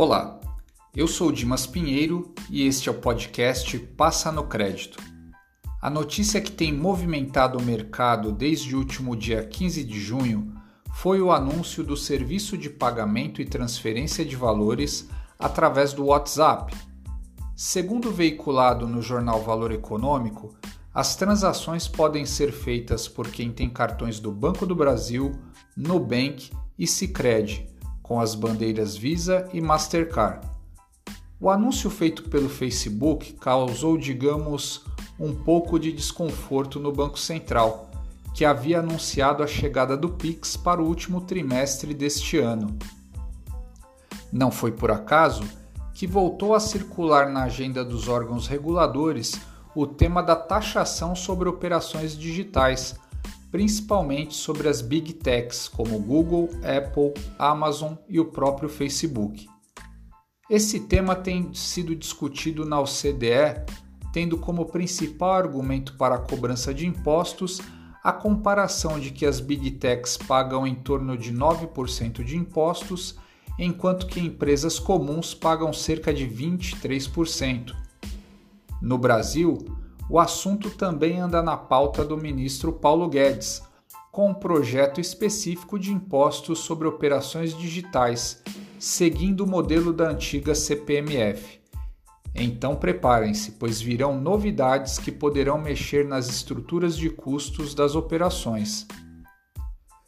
Olá, eu sou Dimas Pinheiro e este é o podcast Passa no Crédito. A notícia que tem movimentado o mercado desde o último dia 15 de junho foi o anúncio do serviço de pagamento e transferência de valores através do WhatsApp. Segundo veiculado no jornal Valor Econômico, as transações podem ser feitas por quem tem cartões do Banco do Brasil, Nubank e Sicredi com as bandeiras Visa e Mastercard. O anúncio feito pelo Facebook causou, digamos, um pouco de desconforto no Banco Central, que havia anunciado a chegada do Pix para o último trimestre deste ano. Não foi por acaso que voltou a circular na agenda dos órgãos reguladores o tema da taxação sobre operações digitais principalmente sobre as big techs como Google, Apple, Amazon e o próprio Facebook. Esse tema tem sido discutido na OCDE, tendo como principal argumento para a cobrança de impostos a comparação de que as big techs pagam em torno de 9% de impostos, enquanto que empresas comuns pagam cerca de 23%. No Brasil, o assunto também anda na pauta do ministro Paulo Guedes, com um projeto específico de impostos sobre operações digitais, seguindo o modelo da antiga CPMF. Então preparem-se, pois virão novidades que poderão mexer nas estruturas de custos das operações.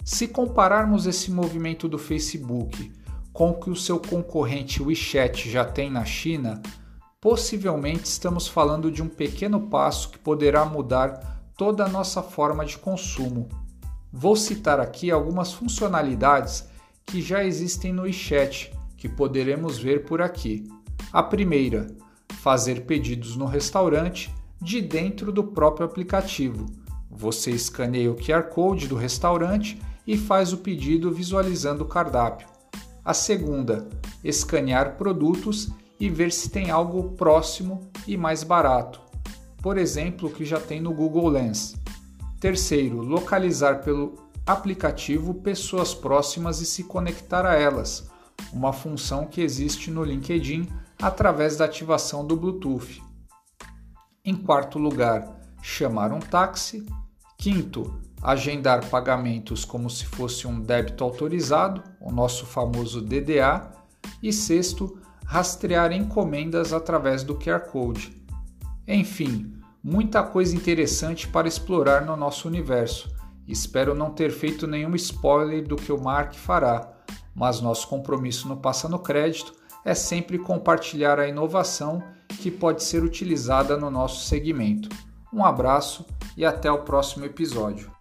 Se compararmos esse movimento do Facebook com o que o seu concorrente WeChat já tem na China, possivelmente estamos falando de um pequeno passo que poderá mudar toda a nossa forma de consumo. Vou citar aqui algumas funcionalidades que já existem no iChat, que poderemos ver por aqui. A primeira, fazer pedidos no restaurante de dentro do próprio aplicativo. Você escaneia o QR Code do restaurante e faz o pedido visualizando o cardápio. A segunda, escanear produtos e ver se tem algo próximo e mais barato, por exemplo, o que já tem no Google Lens. Terceiro, localizar pelo aplicativo pessoas próximas e se conectar a elas, uma função que existe no LinkedIn através da ativação do Bluetooth. Em quarto lugar, chamar um táxi. Quinto, agendar pagamentos como se fosse um débito autorizado, o nosso famoso DDA. E sexto, rastrear encomendas através do QR Code. Enfim, muita coisa interessante para explorar no nosso universo. Espero não ter feito nenhum spoiler do que o Mark fará, mas nosso compromisso no Passa no Crédito é sempre compartilhar a inovação que pode ser utilizada no nosso segmento. Um abraço e até o próximo episódio.